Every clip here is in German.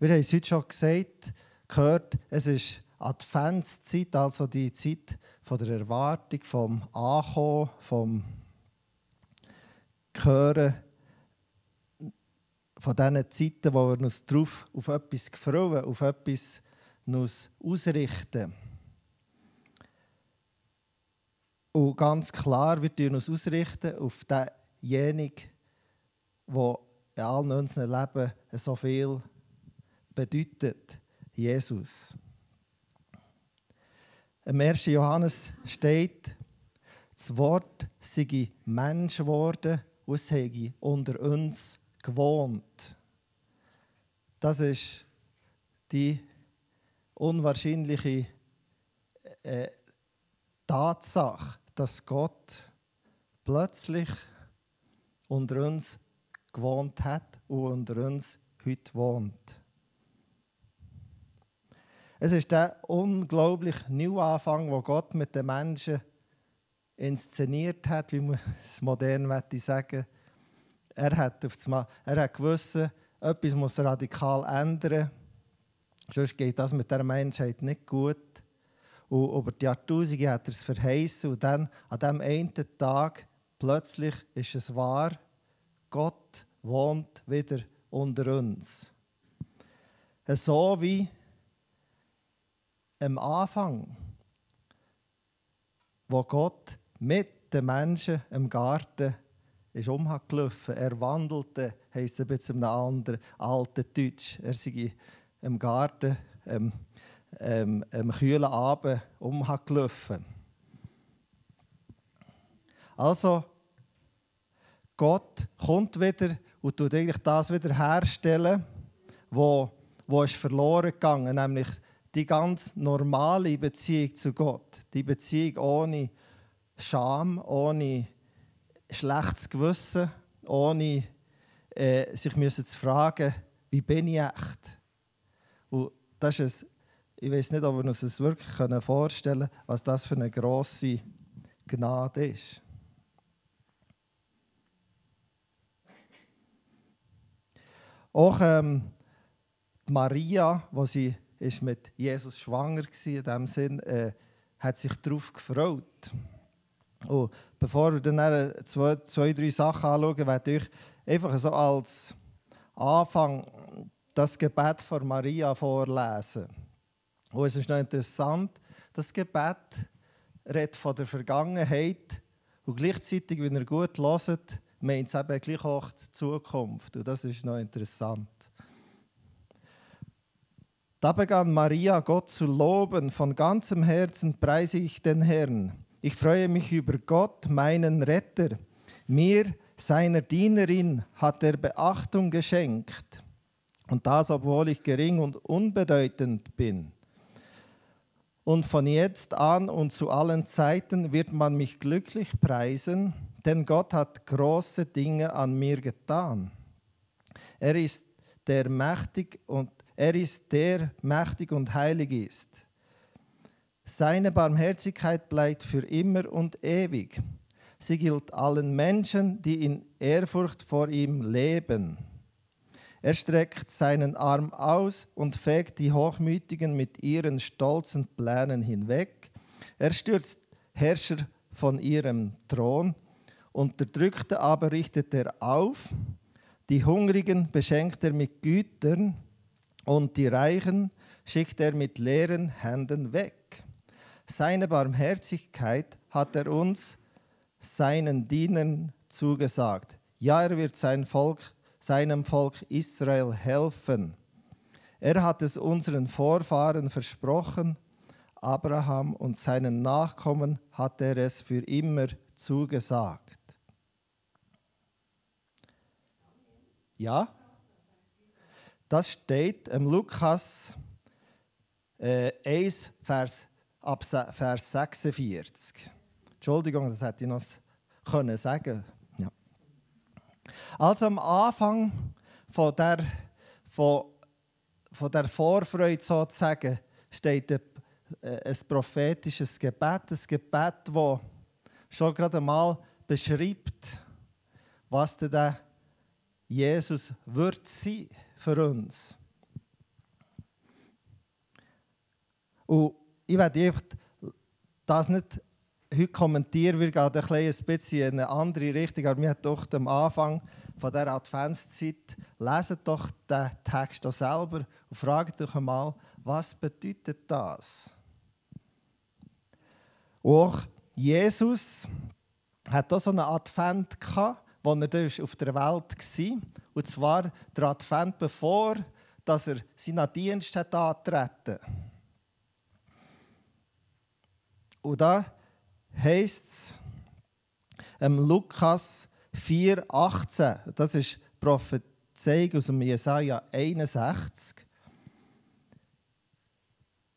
Wir haben es heute schon gesagt, gehört, es ist Adventszeit, also die Zeit der Erwartung, vom Ankommen, vom Hören, von diesen Zeiten, wo wir uns drauf auf etwas freuen, auf etwas uns ausrichten. Und ganz klar, wir richten uns ausrichten auf denjenigen, der in allen unserem Leben so viel bedeutet, Jesus. Im 1. Johannes steht, das Wort sei Mensch geworden und es sei unter uns gewohnt. Das ist die unwahrscheinliche äh, Tatsache, dass Gott plötzlich unter uns gewohnt hat und unter uns heute wohnt. Es ist der unglaubliche Neuanfang, wo Gott mit den Menschen inszeniert hat, wie man es modern sagen Er hat, auf das er hat gewusst, etwas muss radikal ändern. Sonst geht das mit der Menschheit nicht gut. Und über die Jahrtausende hat er es verheißen. Und dann, an diesem einen Tag, plötzlich ist es wahr, Gott wohnt wieder unter uns. So wie am Anfang, wo Gott mit den Menschen im Garten ist umgelaufen. Er wandelte, heisst es jetzt einem anderen alten Deutsch. Er sei im Garten ähm, ähm, am kühlen Abend umgelaufen. Also, Gott kommt wieder und tut eigentlich das wieder herstellen, wo, wo ist verloren gegangen, nämlich die ganz normale Beziehung zu Gott, die Beziehung ohne Scham, ohne schlechtes Gewissen, ohne äh, sich müssen zu fragen, wie bin ich echt? Und das ist ein, ich weiß nicht, ob wir uns das wirklich vorstellen können, was das für eine grosse Gnade ist. Auch ähm, Maria, wo sie ist mit Jesus schwanger war, in dem Sinn, äh, hat sich darauf gefreut. Und bevor wir dann zwei, zwei, drei Sachen anschauen, werde ich einfach so als Anfang das Gebet von Maria vorlesen. Und es ist noch interessant, das Gebet redet von der Vergangenheit und gleichzeitig, wenn ihr gut hört, meint es eben gleich auch die Zukunft. Und das ist noch interessant. Da begann Maria Gott zu loben, von ganzem Herzen preise ich den Herrn. Ich freue mich über Gott, meinen Retter. Mir, seiner Dienerin, hat er Beachtung geschenkt. Und das, obwohl ich gering und unbedeutend bin. Und von jetzt an und zu allen Zeiten wird man mich glücklich preisen, denn Gott hat große Dinge an mir getan. Er ist der mächtig und er ist der mächtig und heilig ist. Seine Barmherzigkeit bleibt für immer und ewig. Sie gilt allen Menschen, die in Ehrfurcht vor ihm leben. Er streckt seinen Arm aus und fegt die Hochmütigen mit ihren stolzen Plänen hinweg. Er stürzt Herrscher von ihrem Thron, Unterdrückte aber richtet er auf. Die Hungrigen beschenkt er mit Gütern und die Reichen schickt er mit leeren Händen weg. Seine Barmherzigkeit hat er uns, seinen Dienern, zugesagt. Ja, er wird sein Volk, seinem Volk Israel helfen. Er hat es unseren Vorfahren versprochen, Abraham und seinen Nachkommen hat er es für immer zugesagt. Ja? Das steht im Lukas äh, 1, Vers, ab Vers 46. Entschuldigung, das hätte ich noch können sagen ja. Also am Anfang von der, von, von der Vorfreude sozusagen steht ein, äh, ein prophetisches Gebet, ein Gebet, das schon gerade einmal beschreibt, was der Jesus wird sein für uns. Und ich werde das nicht heute kommentieren, wir gehen ein bisschen in eine andere Richtung, aber wir haben doch am Anfang von dieser Adventszeit, lesen doch den Text auch selber und fragt euch einmal, was bedeutet das? auch Jesus hat auch so einen Advent gehabt, wo er auf der Welt war. Und zwar der Advent, bevor dass er seinen Dienst hat antreten. Und da heißt es ähm, Lukas 4,18, das ist Prophezeiung aus dem Jesaja 61.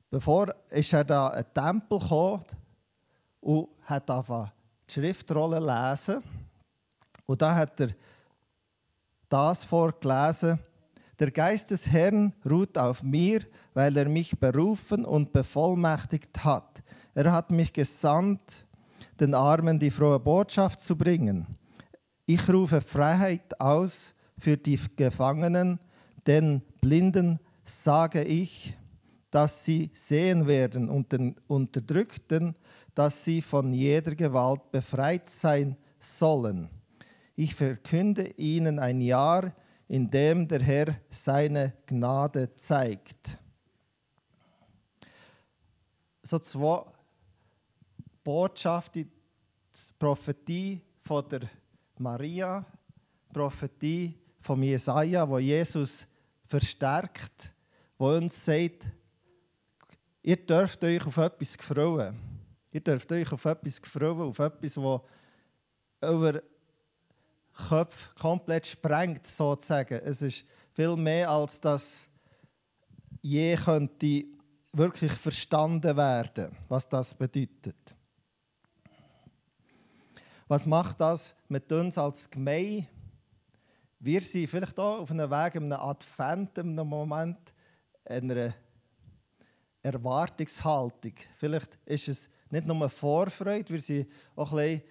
Bevor ist er da in den Tempel gekommen und hat die Schriftrolle lesen. Und da hat er das vorgelesen, der Geist des Herrn ruht auf mir, weil er mich berufen und bevollmächtigt hat. Er hat mich gesandt, den Armen die frohe Botschaft zu bringen. Ich rufe Freiheit aus für die Gefangenen, den Blinden sage ich, dass sie sehen werden und den Unterdrückten, dass sie von jeder Gewalt befreit sein sollen. Ich verkünde ihnen ein Jahr, in dem der Herr seine Gnade zeigt. So zwei Botschaften, die Prophetie von der Maria, Prophetie von Jesaja, wo Jesus verstärkt, wo uns sagt, ihr dürft euch auf etwas freuen. Ihr dürft euch auf etwas freuen, auf etwas, das eure Köpfe komplett sprengt, sozusagen. Es ist viel mehr, als das je könnte wirklich verstanden werden, was das bedeutet. Was macht das mit uns als Gemeinde? Wir sind vielleicht auch auf einem Weg, in einem Advent, in einem Moment, einer Erwartungshaltung. Vielleicht ist es nicht nur Vorfreude, wir sind auch ein bisschen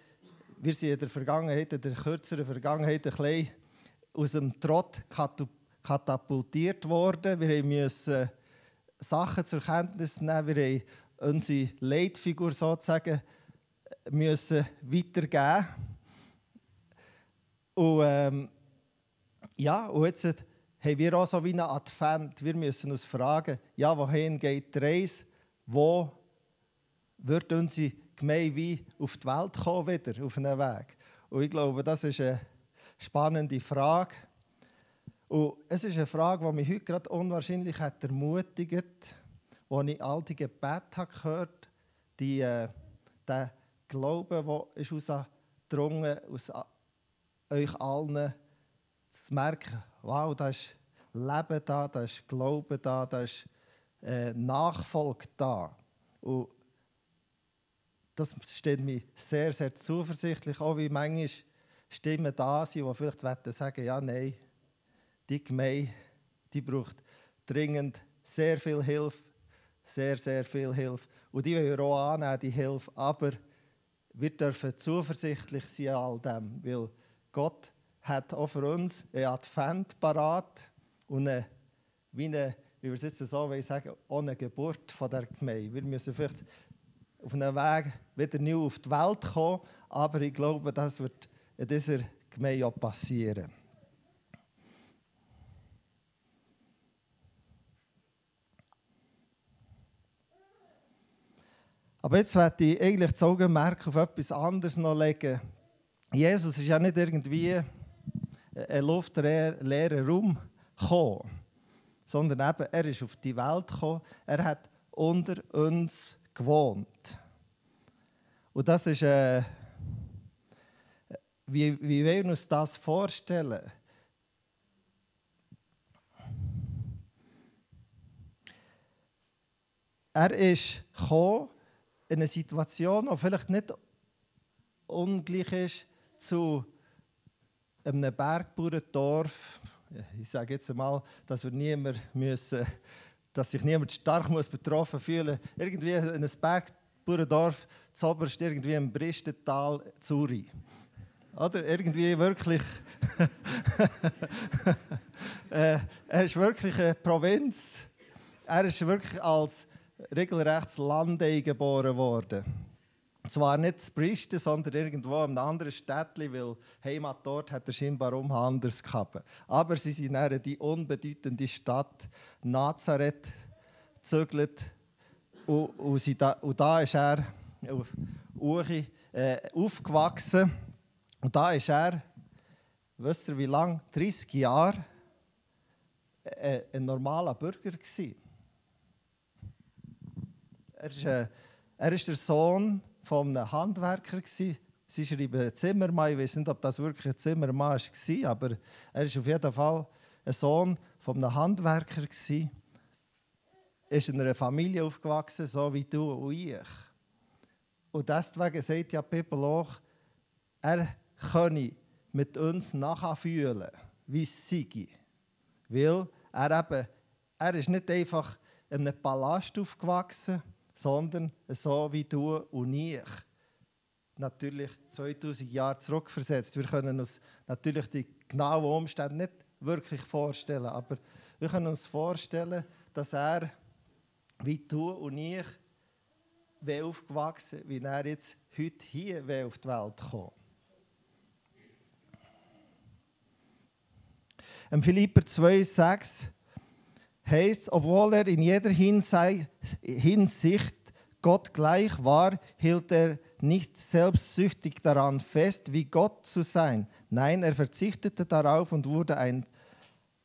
wir sind in der Vergangenheit, in der kürzeren Vergangenheit, ein bisschen aus dem Trott katapultiert worden. Wir mussten Sachen zur Kenntnis nehmen, wir haben unsere Leitfigur sozusagen müssen weitergeben. Und ähm, ja, und jetzt haben wir auch so wie einen Advent. Wir müssen uns fragen, ja, wohin geht die Reise? Wo wird unsere Gemeinde wie auf die Welt kommen wieder, auf einen Weg. Und ich glaube, das ist eine spannende Frage. Und es ist eine Frage, die mich heute gerade unwahrscheinlich hat ermutigt, als ich all die Gebete habe gehört die äh, der Glaube, der ist ausgedrungen aus euch allen, zu merken, wow, da ist Leben da, da ist Glaube da, da ist äh, Nachfolge da. Und das steht mir sehr, sehr zuversichtlich, auch wie manchmal Stimmen da sind, die vielleicht sagen, ja, nein, die Gemeinde, die braucht dringend sehr viel Hilfe, sehr, sehr viel Hilfe. Und die wollen wir auch annehmen, die Hilfe, aber wir dürfen zuversichtlich sein an all dem, weil Gott hat auch für uns einen Advent parat und eine, wie, eine, wie wir es jetzt so sagen, eine Geburt von der Gemeinde. Wir müssen vielleicht auf einem Weg wieder neu auf die Welt kommen, aber ich glaube, das wird in dieser Gemeinde auch passieren. Aber jetzt werde ich eigentlich das Augenmerk auf etwas anderes noch legen. Jesus ist ja nicht irgendwie ein luftleerer Raum gekommen, sondern eben, er ist auf die Welt gekommen. Er hat unter uns gewohnt. Und das ist, äh, wie, wie wir uns das vorstellen? Er ist gekommen in eine Situation, die vielleicht nicht ungleich ist zu einem Bergbauerndorf. Ich sage jetzt einmal, dass wir niemand müssen dass sich niemand stark muss betroffen fühlen muss. Irgendwie in einem Bergbauerndorf zoberst irgendwie im Bristental Zuri. Oder irgendwie wirklich. äh, er ist wirklich eine Provinz. Er ist wirklich als regelrecht Landei geboren worden. Zwar nicht in Bristen, sondern irgendwo in einem anderen Städtchen, weil Heimat dort hat er scheinbar um anders gehabt. Aber sie sind in die unbedeutende Stadt Nazareth gezügelt und, und, da, und da ist er auf Uchi, äh, aufgewachsen. Und da ist er, wisst ihr wie lange? 30 Jahre äh, ein normaler Bürger gewesen. Er ist, äh, er ist der Sohn von einem Handwerker. Gewesen. Sie schreiben Zimmermann. Ich weiß nicht, ob das wirklich ein Zimmermann war, aber er ist auf jeden Fall ein Sohn von einem Handwerker. Er ist in einer Familie aufgewachsen, so wie du und ich. Und deswegen sagt ja Bibel auch, er könne mit uns nachfühlen, wie es sei. Weil er eben, er ist nicht einfach in einem Palast aufgewachsen, sondern so wie du und ich. Natürlich 2000 Jahre zurückversetzt. Wir können uns natürlich die genauen Umstände nicht wirklich vorstellen, aber wir können uns vorstellen, dass er, wie du und ich, wie aufgewachsen, wie er jetzt heute hier auf die Welt kommt. Im Philipper 2,6 heißt, obwohl er in jeder Hinsicht Gott gleich war, hielt er nicht selbstsüchtig daran fest, wie Gott zu sein. Nein, er verzichtete darauf und wurde ein,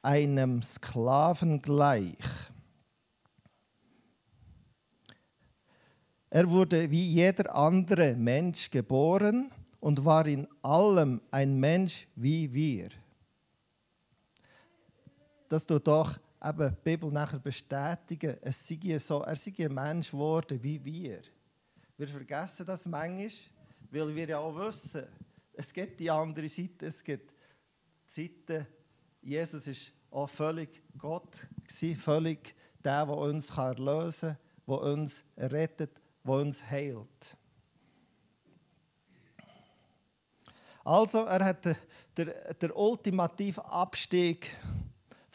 einem Sklaven gleich. Er wurde wie jeder andere Mensch geboren und war in allem ein Mensch wie wir. Das tut doch eben die Bibel nachher bestätigen, es sei so, er sei ein Mensch geworden wie wir. Wir vergessen das manchmal, weil wir ja auch wissen, es gibt die andere Seite, es gibt die Seite, Jesus ist auch völlig Gott, völlig der, der uns erlösen kann, der uns rettet, der uns heilt. Also, er hat den, den, den ultimativen Abstieg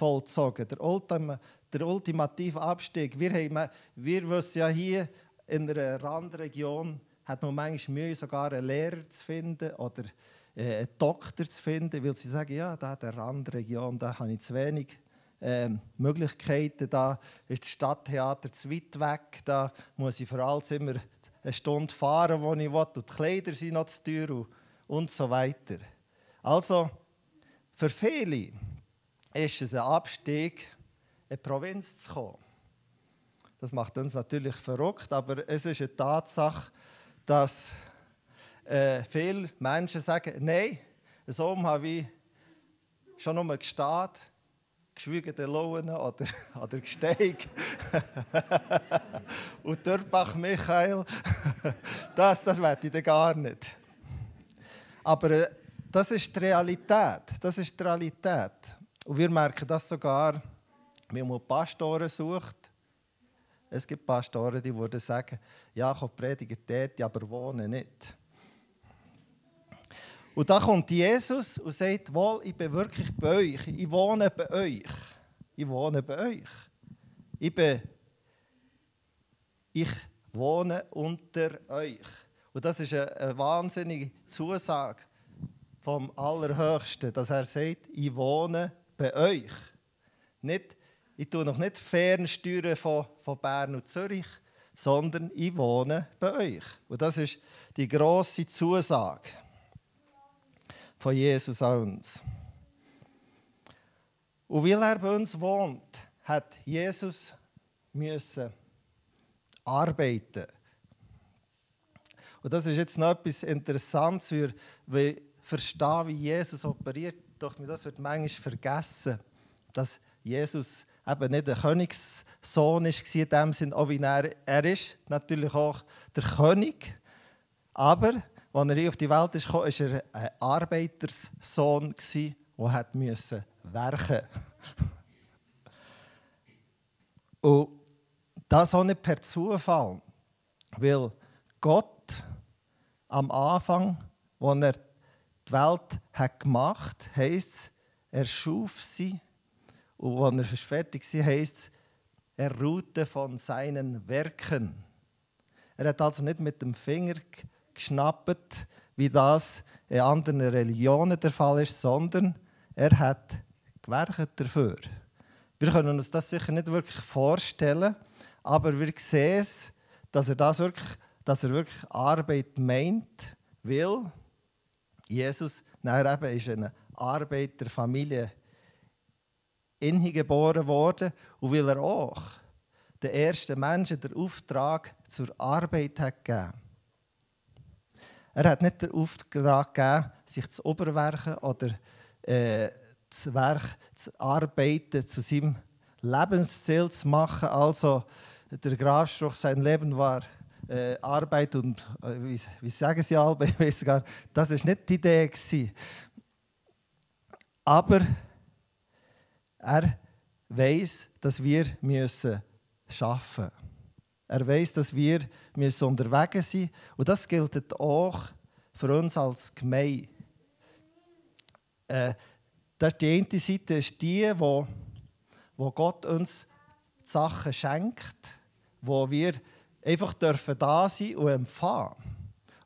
vollzogen. Der, Ultima, der ultimative Abstieg. Wir, haben, wir wissen ja hier in einer Randregion, hat man manchmal Mühe, sogar einen Lehrer zu finden oder äh, einen Doktor zu finden, weil sie sagen, ja, da in der Randregion, da habe ich zu wenig ähm, Möglichkeiten. Da ist das Stadttheater zu weit weg. Da muss ich vor allem immer eine Stunde fahren, wo ich will. Und die Kleider sind noch zu teuer und, und so weiter. Also, für viele ist es ein Abstieg, in die Provinz zu kommen. Das macht uns natürlich verrückt, aber es ist eine Tatsache, dass äh, viele Menschen sagen, nein, so habe ich schon nur gestanden, geschwiegene Laune oder, oder Gesteig. Und Dörbach Michael, das, das werde ich gar nicht. Aber äh, das ist die Realität. Das ist die Realität. Und wir merken das sogar, wenn man Pastoren sucht. Es gibt Pastoren, die würden sagen, ja, ich predige dort, aber wohne nicht. Und da kommt Jesus und sagt, wohl, ich bin wirklich bei euch, ich wohne bei euch. Ich wohne bei euch. Ich, bin, ich wohne unter euch. Und das ist eine, wahnsinnige Zusage vom Allerhöchsten, dass er sagt, ich wohne bei euch. Nicht, ich tue noch nicht fernsteuern von, von Bern und Zürich, sondern ich wohne bei euch. Und das ist die große Zusage von Jesus an uns. Und weil er bei uns wohnt, hat Jesus müssen arbeiten. Und das ist jetzt noch etwas Interessantes, weil verstehen, wie Jesus operiert. Doch das wird manchmal vergessen, dass Jesus eben nicht der Königssohn ist in dem Sinn, auch wie er, er ist, natürlich auch der König, aber als er auf die Welt ist, war er ein Arbeiterssohn, der hat müssen werken. Und das auch nicht per Zufall, weil Gott am Anfang, als er die Welt hat gemacht heisst er schuf sie. Und als er fertig war, heisst Er ruhte von seinen Werken. Er hat also nicht mit dem Finger geschnappt, wie das in anderen Religionen der Fall ist, sondern er hat gewerkt dafür. Wir können uns das sicher nicht wirklich vorstellen, aber wir sehen es, dass er, das wirklich, dass er wirklich Arbeit meint, weil Jesus eben ist in einer Arbeiterfamilie geboren worden und weil er auch den ersten Menschen den Auftrag zur Arbeit hat gegeben Er hat nicht den Auftrag gegeben, sich zu überwerken oder äh, das Werk zu arbeiten, zu seinem Lebensziel zu machen. Also der Grabspruch, sein Leben war äh, Arbeit und, äh, wie, wie, sagen sie alle, ich weiß gar das war nicht die Idee. Gewesen. Aber er weiß, dass wir müssen schaffen müssen. Er weiß, dass wir müssen unterwegs sein müssen. Und das gilt auch für uns als Gemeinde. Äh, das die eine Seite ist die, wo, wo Gott uns die Sachen schenkt, wo wir einfach dürfen da sein und empfangen.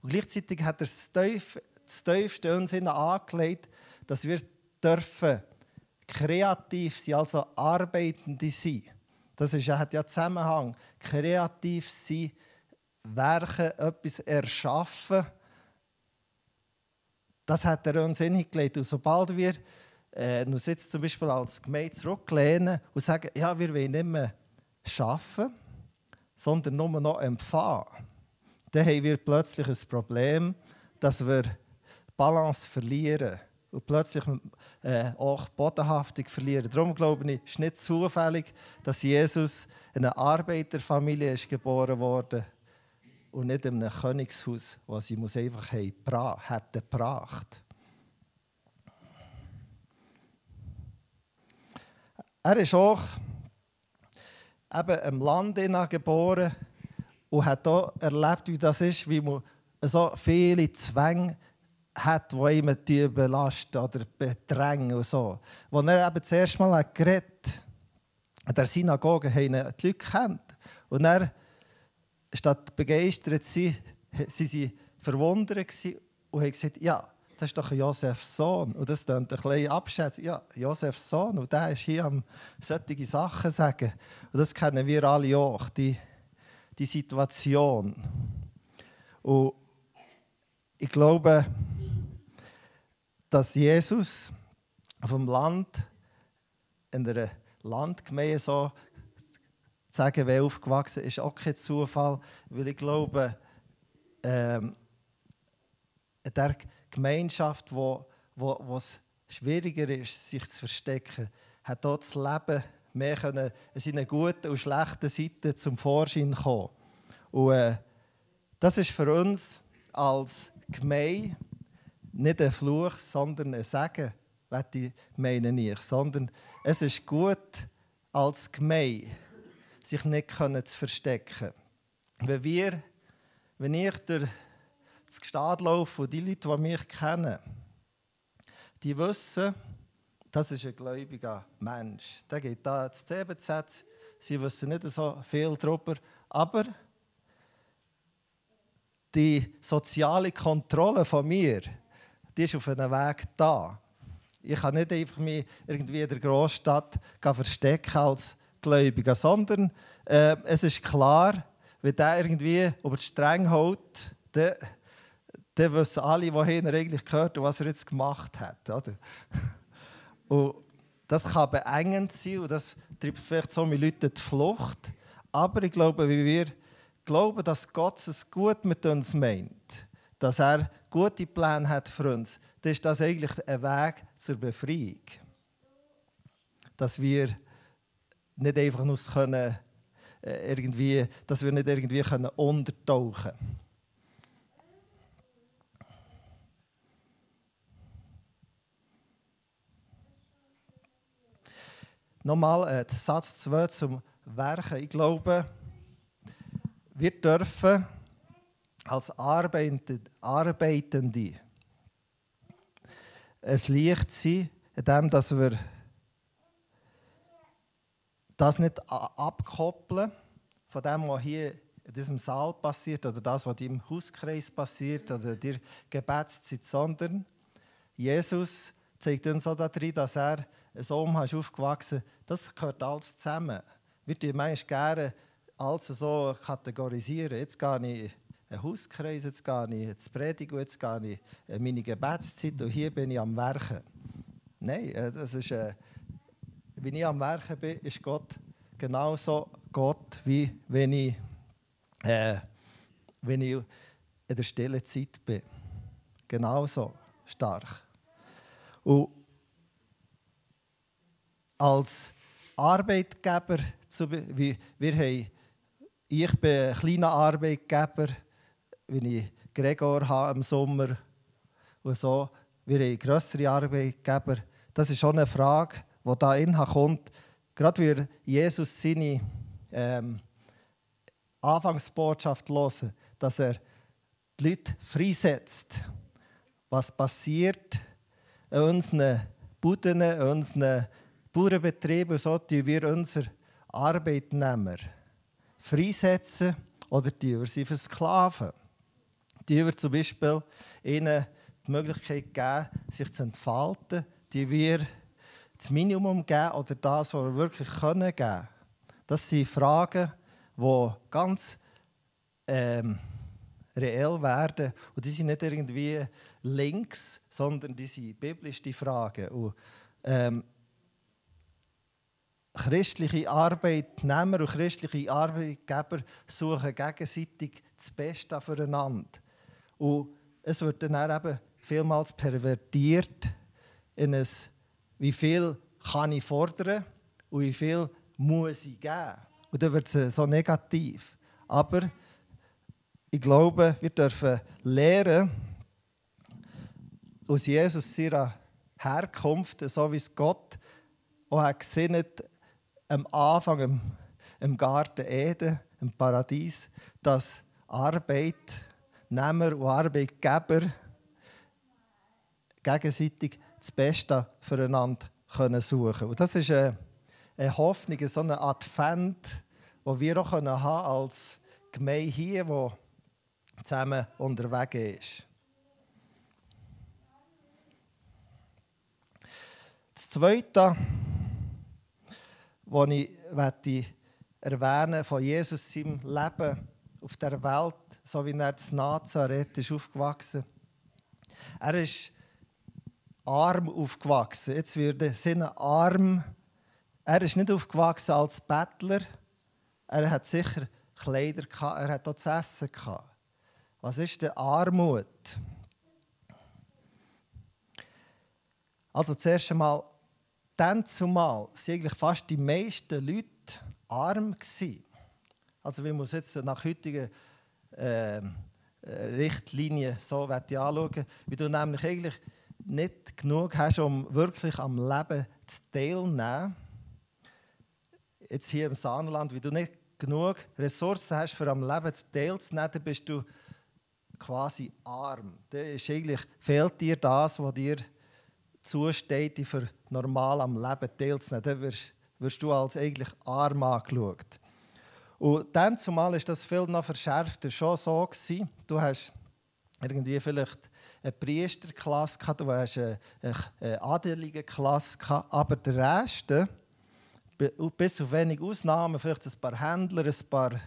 Und gleichzeitig hat er das, Tief, das Tiefste uns angelegt, dass wir dürfen kreativ sein, also Arbeitende sein. Das ist, hat ja Zusammenhang. Kreativ sein, werken, etwas erschaffen. Das hat er uns hingelegt. Und sobald wir äh, uns jetzt zum Beispiel als Gemeinde zurücklehnen und sagen, ja, wir wollen nicht mehr arbeiten, sondern nur noch empfangen, dann haben wir plötzlich ein Problem, dass wir Balance verlieren und plötzlich äh, auch Bodenhaftung verlieren. Darum glaube ich, ist nicht zufällig, dass Jesus in einer Arbeiterfamilie ist geboren wurde und nicht in einem Königshaus, was sie muss einfach haben, hätte gebracht. Er ist auch eben im Land geboren und hat auch erlebt, wie das ist, wie man so viele Zwänge hat, die ihm belasten oder bedrängen und so. Als er eben das erste Mal hat geredet in der Synagoge, haben die Leute kennt. Und er, statt begeistert sie, sie waren verwundert und haben gesagt, ja, das ist doch Josefs Sohn. Und das klingt ein bisschen abschätzen. Ja, Josefs Sohn. Und der ist hier am solche Sachen sagen. Und das kennen wir alle auch, die, die Situation. Und ich glaube, dass Jesus vom Land in einer Landgemeinde so sagen, wer aufgewachsen ist, auch kein Zufall, weil ich glaube, ähm, der Gemeinschaft, wo, wo, wo es schwieriger ist, sich zu verstecken, hat dort das Leben mehr können, seine guten und schlechten Seiten zum Vorschein kommen. Und äh, das ist für uns als Gemeinde nicht ein Fluch, sondern ein Segen, ich meine ich. Sondern es ist gut, als Gemeinde sich nicht zu verstecken. Wenn, wir, wenn ich durch das Gestad laufe und die Leute, die mich kennen, die wissen, das ist ein gläubiger Mensch. Der geht da ins CBZ, sie wissen nicht so viel darüber, aber die soziale Kontrolle von mir, die ist auf einem Weg da. Ich kann nicht einfach mich irgendwie in der Großstadt verstecken als Gläubiger, sondern äh, es ist klar, wenn der irgendwie über die Stränge hält, dann, dann wissen alle, wohin er eigentlich gehört und was er jetzt gemacht hat. Oder? Und das kann beengend sein und das treibt vielleicht so viele Leute die Flucht. Aber ich glaube, wie wir glauben, dass Gott es gut mit uns meint, dass er gute Pläne hat für uns, dann ist das eigentlich ein Weg zur Befreiung. Dass wir nicht einfach uns können, äh, irgendwie, dass wir nicht irgendwie können untertauchen können. Nochmal äh, Satz 2 zum Werken. Ich glaube, wir dürfen als Arbeitende ein Licht sein, indem dass wir das nicht abkoppeln von dem, was hier in diesem Saal passiert oder das, was im Hauskreis passiert oder der Gebetszeit, sondern Jesus zeigt uns so darin, dass er so ist aufgewachsen das gehört alles zusammen. Wir tun manchmal gerne alles so kategorisieren. Jetzt gehe ich einen Hauskreis, jetzt gehe ich ins Predigen, jetzt gehe ich in meine Gebetszeit und hier bin ich am Werken. Nein, äh, das ist, äh, wenn ich am Werken bin, ist Gott genauso Gott, wie wenn ich, äh, wenn ich in der stillen Zeit bin. Genauso stark. Und als Arbeitgeber, wie wir haben, ich bin ein kleiner Arbeitgeber, wenn ich Gregor habe im Sommer und so, wir haben größere Arbeitgeber. Das ist schon eine Frage, die da in kommt. Gerade wie Jesus seine ähm, Anfangsbotschaft hören, dass er die Leute freisetzt. Was passiert in unseren Buden, in unseren Bauernbetrieben, so tun wir unsere Arbeitnehmer freisetzen oder tun wir sie versklaven. Die wir zum Beispiel ihnen die Möglichkeit geben, sich zu entfalten, die wir das Minimum geben oder das, was wir wirklich können geben. Das sind Fragen, die ganz ähm, reell werden. Und die sind nicht irgendwie links, sondern die sind biblische Fragen. Und, ähm, christliche Arbeitnehmer und christliche Arbeitgeber suchen gegenseitig das Beste füreinander. Und es wird dann eben vielmals pervertiert in ein, wie viel kann ich fordern und wie viel muss ich geben. Und dann wird es so negativ. Aber ich glaube, wir dürfen lernen, aus Jesus seiner Herkunft, so wie es Gott auch hat gesinnt, am Anfang im, im Garten Eden, im Paradies, dass Arbeitnehmer und Arbeitgeber gegenseitig das Beste füreinander können suchen Und das ist eine, eine Hoffnung, so ein Advent, wo wir auch haben als Gemeinde hier, die zusammen unterwegs ist. Das Zweite, was ich erwähnen von Jesus seinem Leben auf der Welt, so wie er in Nazareth ist aufgewachsen. Er ist arm aufgewachsen. Jetzt würde seine arm. Er ist nicht aufgewachsen als Bettler. Er hat sicher Kleider gehabt, er hat auch zu essen gehabt. Was ist denn Armut? Also zuerst einmal, dann zumal sind eigentlich fast die meisten Leute arm gewesen. Also wir muss jetzt nach heutigen äh, Richtlinien so anschauen, wie du nämlich eigentlich nicht genug hast, um wirklich am Leben zu teilnehmen. Jetzt hier im Saarland, wie du nicht genug Ressourcen hast, für am Leben teilzunehmen, dann bist du quasi arm. Dann ist eigentlich, fehlt dir das, was dir zusteht, für normal am Leben teilzunehmen. Dann wirst, wirst du als eigentlich arm angeschaut. Und dann zumal ist das viel noch verschärfter schon so gewesen. Du hast irgendwie vielleicht eine Priesterklasse gehabt, du hast eine, eine adelige Klasse gehabt, aber der Rest, bis auf wenige Ausnahmen, vielleicht ein paar Händler, ein paar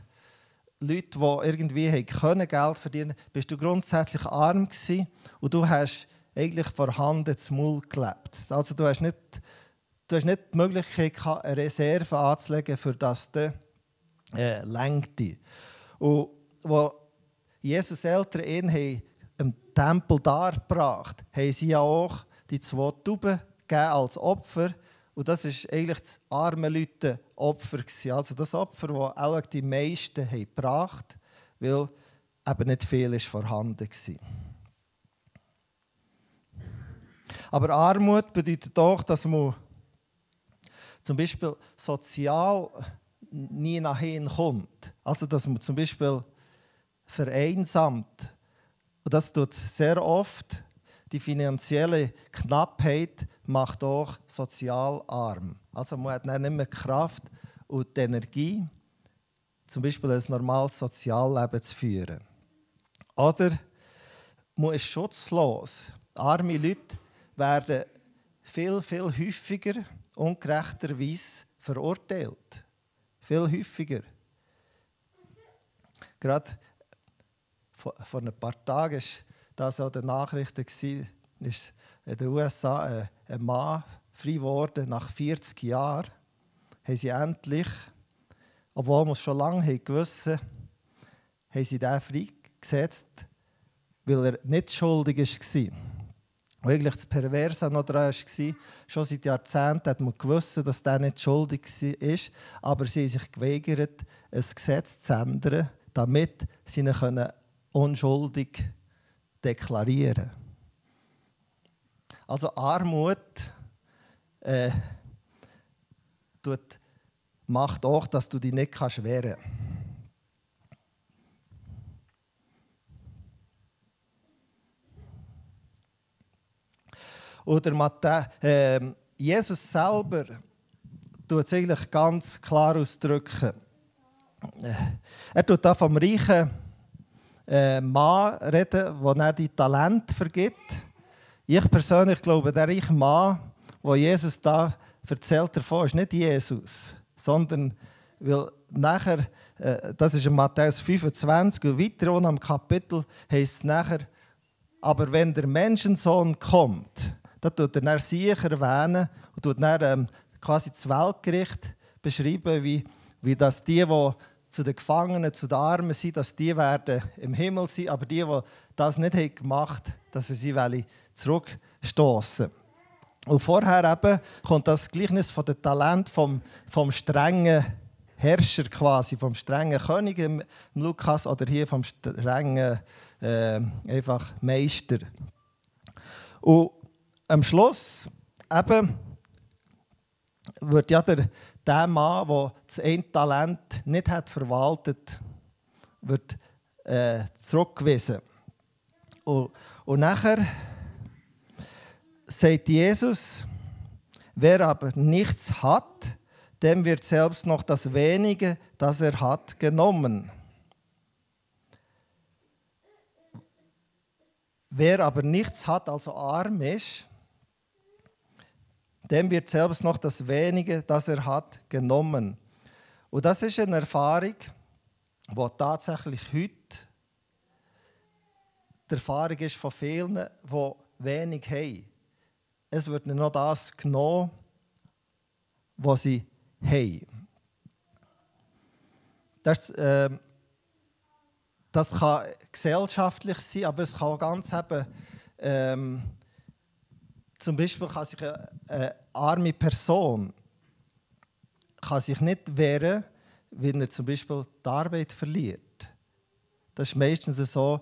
Leute, die irgendwie können Geld verdienen konnten, bist du grundsätzlich arm gewesen und du hast eigentlich vorhanden zum Maul gelebt. Also du hast nicht, du hast nicht die Möglichkeit eine Reserve anzulegen, für das du äh, längte. Und wo Jesus Eltern ihn haben im Tempel dargebracht, haben sie ja auch die zwei Tauben als Opfer und das ist eigentlich das arme Leute Opfer Also das Opfer, das auch die meisten haben gebracht, weil eben nicht viel ist vorhanden war. Aber Armut bedeutet auch, dass man zum Beispiel sozial nie nachhin kommt. Also dass man zum Beispiel vereinsamt. Und das tut sehr oft die finanzielle Knappheit macht auch sozial arm. Also man hat dann nicht mehr Kraft, und die Energie, zum Beispiel ein normales Sozialleben zu führen. Oder man ist schutzlos. Arme Leute werden viel, viel häufiger ungerechterweise verurteilt. Viel häufiger. Gerade vor, vor ein paar Tagen war das auch den Nachrichten, in den USA ein, ein Mann frei geworden nach 40 Jahren. Haben sie endlich, obwohl man es schon lange gewusst haben sie den freigesetzt, weil er nicht schuldig war. Und eigentlich das Perverse noch daran war, schon seit Jahrzehnten hat man gewusst, dass der nicht schuldig war, aber sie haben sich geweigert, ein Gesetz zu ändern, damit sie ihn unschuldig deklarieren können. Also Armut äh, macht auch, dass du dich nicht kannst wehren kannst. Oder Matthäus, äh, Jesus selber tut es eigentlich ganz klar ausdrücken. Er tut da vom reichen äh, Mann reden, der er die Talent vergibt. Ich persönlich glaube, der reiche Mann, wo Jesus da erzählt davon, ist nicht Jesus, sondern weil nachher, äh, das ist in Matthäus 25 und weiter unten am Kapitel heißt es nachher, aber wenn der Menschensohn kommt, da tut er dann sich erwähnen und tut dann ähm, quasi das Weltgericht beschreiben, wie, wie das die, die zu den Gefangenen, zu den Armen sind, dass die werden im Himmel sein, aber die, die das nicht haben gemacht haben, dass wir sie zurückstoßen Und vorher eben kommt das Gleichnis von dem Talent vom, vom strengen Herrscher quasi, vom strengen König im Lukas oder hier vom strengen äh, einfach Meister. Und am Schluss eben wird ja der, der Mann, der das ein Talent nicht hat verwaltet wird äh, zurückgewiesen. Und, und nachher sagt Jesus, wer aber nichts hat, dem wird selbst noch das wenige, das er hat, genommen. Wer aber nichts hat, also arm ist, dem wird selbst noch das wenige, das er hat, genommen. Und das ist eine Erfahrung, die tatsächlich heute die Erfahrung ist von vielen, die wenig haben. Es wird nur noch das genommen, was sie haben. Das, äh, das kann gesellschaftlich sein, aber es kann auch ganz eben ähm, zum Beispiel kann sich eine, eine arme Person kann sich nicht wehren, wenn er zum Beispiel die Arbeit verliert. Das ist meistens so,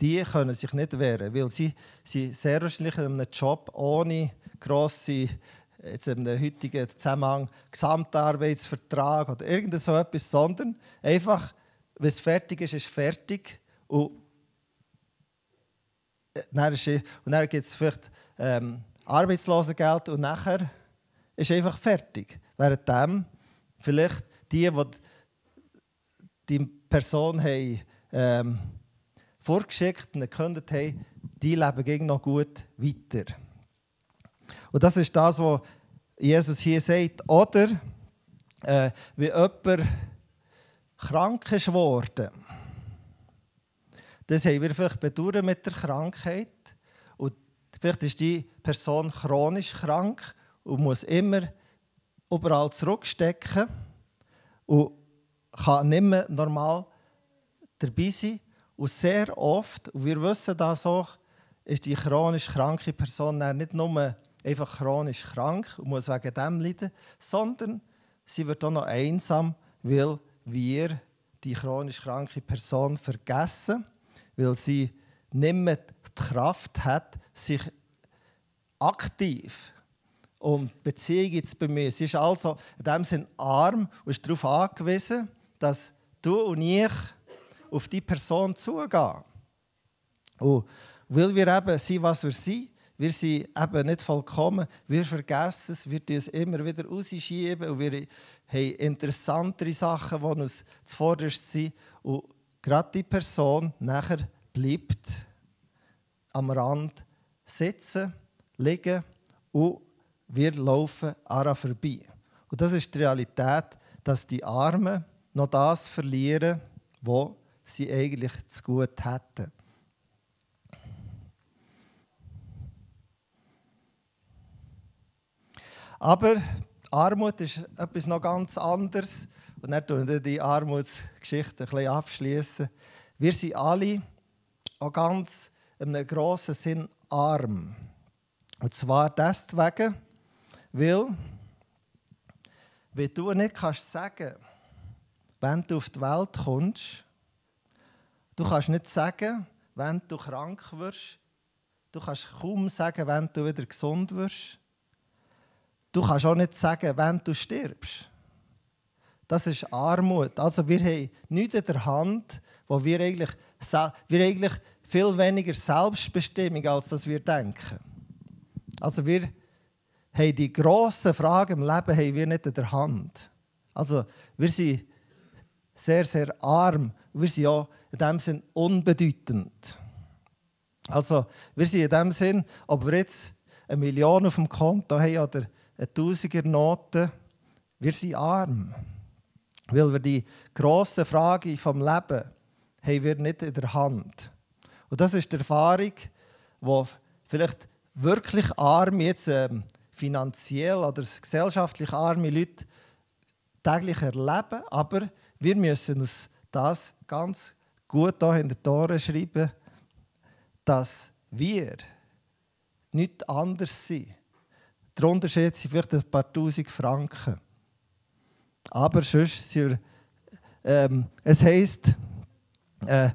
die können sich nicht wehren, weil sie, sie sehr wahrscheinlich in einem Job ohne grosse jetzt in einem heutigen Zusammenhang Gesamtarbeitsvertrag oder irgend so etwas, sondern einfach, wenn es fertig ist, ist fertig und äh, dann, dann gibt es vielleicht ähm, Arbeitslosengeld und nachher ist einfach fertig. Währenddem vielleicht die, die die Person haben, ähm, vorgeschickt und gekündigt haben, die leben gegen noch gut weiter. Und das ist das, was Jesus hier sagt. Oder äh, wie jemand krank ist. Das haben wir vielleicht bedauern mit der Krankheit. Vielleicht ist die Person chronisch krank und muss immer überall zurückstecken und kann nicht mehr normal dabei sein. Und sehr oft, und wir wissen das auch, ist die chronisch kranke Person nicht nur einfach chronisch krank und muss wegen dem leiden, sondern sie wird auch noch einsam, weil wir die chronisch kranke Person vergessen, weil sie nicht mehr die Kraft hat, sich aktiv um Beziehungen zu bemühen. Sie ist also in dem Sinne arm und ist darauf angewiesen, dass du und ich auf die Person zugehen. Und weil wir eben sind, was wir sind, wir sind eben nicht vollkommen, wir vergessen es, wir tun es immer wieder rausschieben und wir haben interessantere Sachen, die uns zuvorderst sind. Und gerade die Person nachher bleibt am Rand sitzen, liegen und wir laufen Ara vorbei. Und das ist die Realität, dass die Armen noch das verlieren, was sie eigentlich zu gut hätten. Aber Armut ist etwas noch ganz anderes. Und dann tun wir die Armutsgeschichte ein bisschen abschließen. Wir sind alle auch ganz in einem grossen Sinn arm. Und zwar deswegen, weil, wenn du nicht kannst sagen, wenn du auf die Welt kommst, du kannst nicht sagen, wenn du krank wirst, du kannst kaum sagen, wenn du wieder gesund wirst, Du kannst auch nicht sagen, wenn du stirbst. Das ist Armut. Also wir haben nichts in der Hand, wo wir eigentlich, wir eigentlich viel weniger Selbstbestimmung, als dass wir denken. Also wir haben die grossen Fragen im Leben haben wir nicht in der Hand. Also wir sind sehr, sehr arm. Wir sind auch in dem Sinn unbedeutend. Also wir sind in dem Sinn, ob wir jetzt eine Million auf dem Konto haben oder eine Tausiger Noten. Wir sind arm, weil wir die grossen Fragen vom Leben haben wir nicht in der Hand. Und das ist die Erfahrung, die vielleicht wirklich arme, jetzt ähm, finanziell oder gesellschaftlich arme Leute täglich erleben. Aber wir müssen uns das ganz gut hier in den Toren schreiben, dass wir nicht anders sind der Unterschied sind vielleicht ein paar Tausend Franken. Aber sonst sind ähm, es heisst, äh,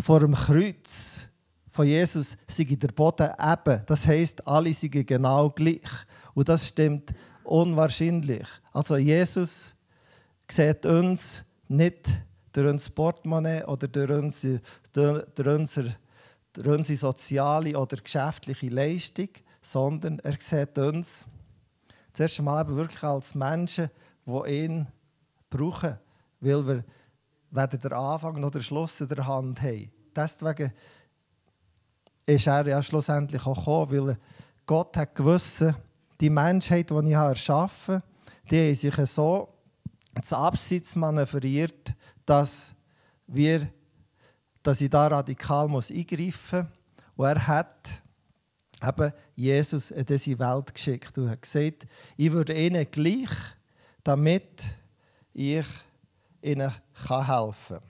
vor dem Kreuz von Jesus sei der Boden eben. Das heisst, alle sind genau gleich. Und das stimmt unwahrscheinlich. Also Jesus sieht uns nicht durch unser Portemonnaie oder durch unsere, durch unsere, durch unsere soziale oder geschäftliche Leistung, sondern er sieht uns zuerst einmal eben wirklich als Menschen, die ihn brauchen, weil wir weder den Anfang noch den Schluss in der Hand haben. Deswegen ist er ja schlussendlich auch gekommen, weil Gott hat gewusst, die Menschheit, die ich erschaffen habe, die haben sich so ins Abseits manövriert, dass, wir, dass ich da radikal eingreifen muss. Und er hat eben Jesus in diese Welt geschickt und hat gesagt, ich würde ihnen gleich, damit ich ihnen helfen kann.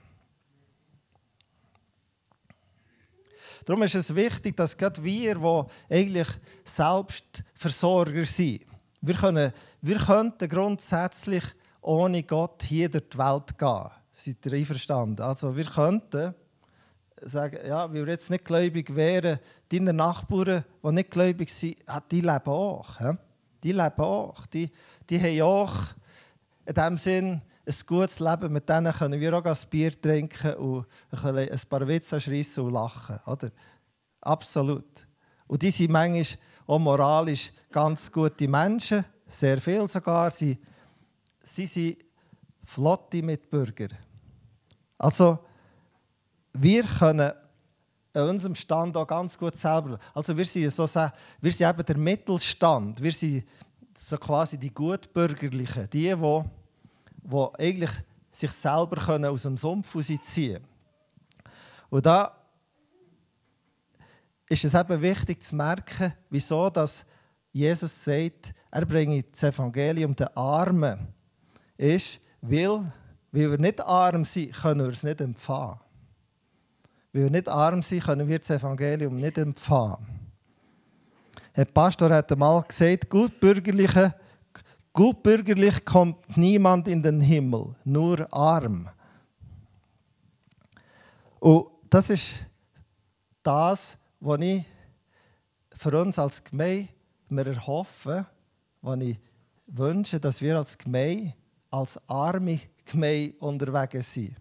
Darum ist es wichtig, dass gerade wir, die eigentlich Selbstversorger sind, wir, können, wir könnten grundsätzlich ohne Gott hier durch die Welt gehen. Seid ihr einverstanden? Also wir könnten sagen, ja, weil wir jetzt nicht gläubig wären, deine Nachbarn, die nicht gläubig sind, die leben auch. Die leben auch. Die, die haben auch in dem Sinn ein gutes Leben. Mit denen können wir auch ein Bier trinken und ein paar Witze schreissen und lachen. Oder? Absolut. Und die sind manchmal auch moralisch ganz gute Menschen, sehr viel sogar. Sie, sie sind flotte Mitbürger. Also, wir können an unserem Stand auch ganz gut selber. Also wir sind, so, wir sind eben der Mittelstand. Wir sind so quasi die Gutbürgerlichen, die, die, die eigentlich sich selber können aus dem Sumpf ziehen können. Und da ist es eben wichtig zu merken, wieso dass Jesus sagt, er bringe das Evangelium den Armen. Ist, weil, weil wir nicht arm sind, können wir es nicht empfangen. Weil wir nicht arm sind, können wir das Evangelium nicht empfangen. Herr Pastor hat einmal gesagt, gutbürgerliche, gutbürgerlich kommt niemand in den Himmel, nur arm. Und das ist das, was ich für uns als Gemeinde mir erhoffe, was ich wünsche, dass wir als Gemeinde, als arme Gemeinde unterwegs sind.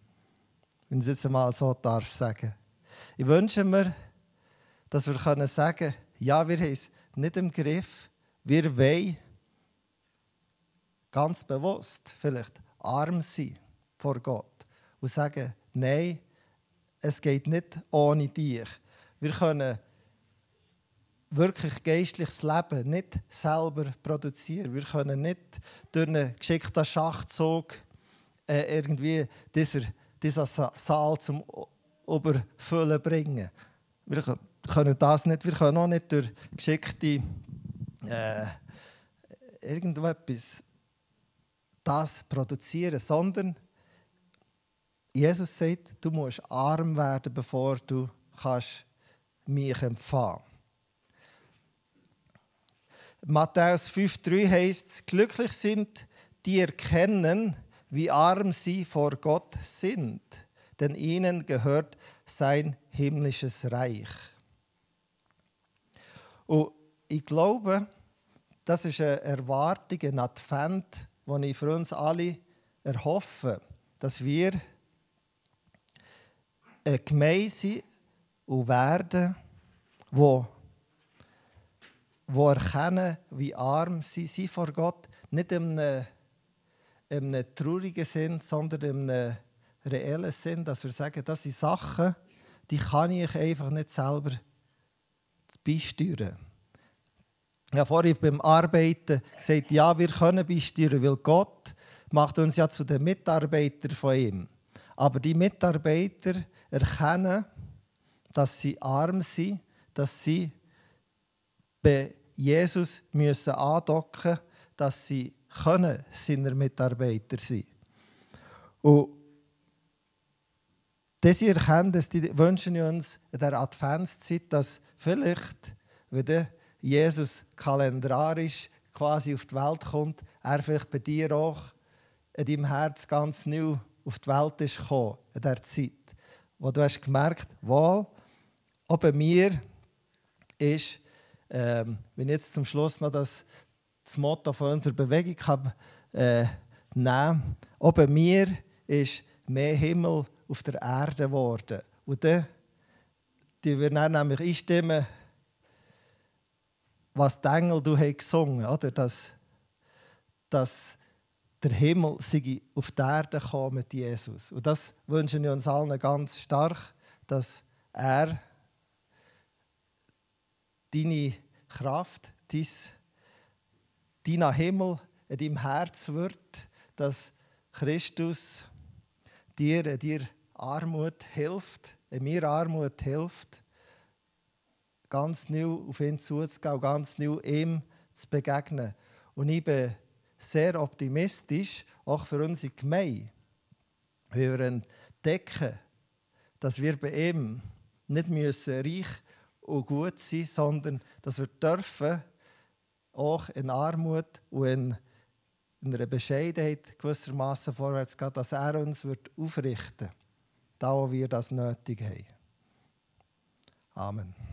Wenn ich es jetzt einmal so darf sagen. Ich wünsche mir, dass wir können sagen ja, wir haben es nicht im Griff. Wir wollen ganz bewusst vielleicht arm sein vor Gott und sagen, nein, es geht nicht ohne dich. Wir können wirklich geistliches Leben nicht selber produzieren. Wir können nicht durch einen geschickten Schachzug äh, irgendwie dieser, diesen Saal zum Überfüllen bringen. Wir können das nicht. Wir können auch nicht durch geschickte äh, irgendetwas das produzieren, sondern Jesus sagt, du musst arm werden, bevor du kannst mich empfangen Matthäus 5,3 heißt: Glücklich sind, die erkennen, wie arm sie vor Gott sind, denn ihnen gehört sein himmlisches Reich. Und ich glaube, das ist eine Erwartung, ein Advent, den ich für uns alle erhoffe, dass wir eine Gemeinde sind und werden, wo, wo erkennen, wie arm sie sind vor Gott, nicht in einem, in einem traurigen Sinn, sondern einem reellen Sinn, dass wir sagen, das sind Sachen, die kann ich einfach nicht selber beisteuern. Habe vorhin beim Arbeiten gesagt, ja, wir können beisteuern, weil Gott macht uns ja zu den Mitarbeitern von ihm. Aber die Mitarbeiter erkennen, dass sie arm sind, dass sie bei Jesus müssen andocken müssen, dass sie können seine Mitarbeiter sein Und diese Erkenntnis die wünschen uns in der Adventszeit, dass vielleicht, wenn Jesus kalendarisch quasi auf die Welt kommt, er vielleicht bei dir auch in deinem Herz ganz neu auf die Welt ist gekommen, in dieser Zeit. Wo du hast gemerkt, wohl, auch bei mir ist, ähm, wenn ich jetzt zum Schluss noch das, das Motto von unserer Bewegung habe, äh, nehmen, auch bei mir ist mehr Himmel auf der Erde geworden. Und dann die wir dann nämlich einstimmen, was die Engel du hast gesungen oder dass, dass der Himmel sei auf die Erde gekommen mit Jesus. Und das wünschen wir uns allen ganz stark, dass er deine Kraft, dein, dein Himmel in deinem Herz wird, dass Christus dir, dir Armut hilft, in mir Armut hilft, ganz neu auf ihn zuzugehen ganz neu ihm zu begegnen. Und ich bin sehr optimistisch, auch für unsere Gemeinde, weil wir entdecken, dass wir bei ihm nicht müssen reich und gut sein müssen, sondern dass wir dürfen auch in Armut und in, in einer Bescheidenheit gewissermaßen vorwärts gehen, dass er uns wird aufrichten wird, da wo wir das nötig haben. Amen.